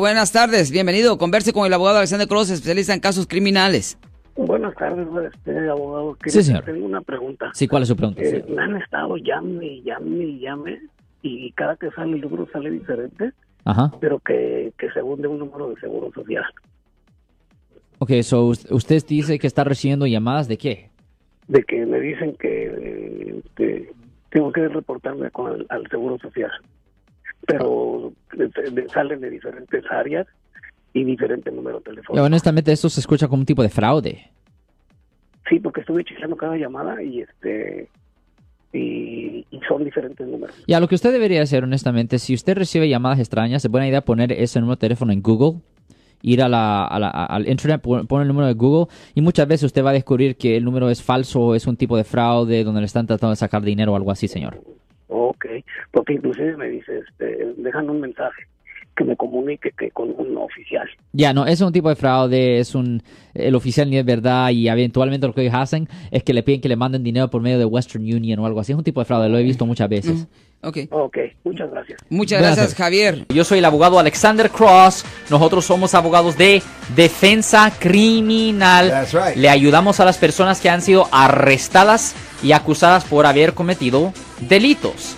Buenas tardes, bienvenido. Converse con el abogado Alexander Cross, especialista en casos criminales. Buenas tardes, este abogado. Sí, señor. Tengo una pregunta. Sí, ¿cuál es su pregunta? Eh, me han estado llame y llame y llame y cada que sale el número sale diferente, Ajá. pero que, que según de un número de seguro social. Ok, so us- usted dice que está recibiendo llamadas de qué? De que me dicen que, eh, que tengo que reportarme con el- al seguro social. Pero salen de diferentes áreas y diferente número telefónico. honestamente, esto se escucha como un tipo de fraude. Sí, porque estuve chequeando cada llamada y este y, y son diferentes números. Ya, lo que usted debería hacer, honestamente, si usted recibe llamadas extrañas, es buena idea poner ese número de teléfono en Google, ir a la, a la- a- al internet, pon- poner el número de Google y muchas veces usted va a descubrir que el número es falso o es un tipo de fraude donde le están tratando de sacar dinero o algo así, señor. Porque inclusive me dice, este, dejan un mensaje que me comunique que con un oficial. Ya, no, es un tipo de fraude, es un, el oficial ni es verdad y eventualmente lo que ellos hacen es que le piden que le manden dinero por medio de Western Union o algo así. Es un tipo de fraude, lo he visto muchas veces. Ok. Ok, muchas gracias. Muchas Gracias. gracias, Javier. Yo soy el abogado Alexander Cross. Nosotros somos abogados de defensa criminal. That's right. Le ayudamos a las personas que han sido arrestadas y acusadas por haber cometido delitos.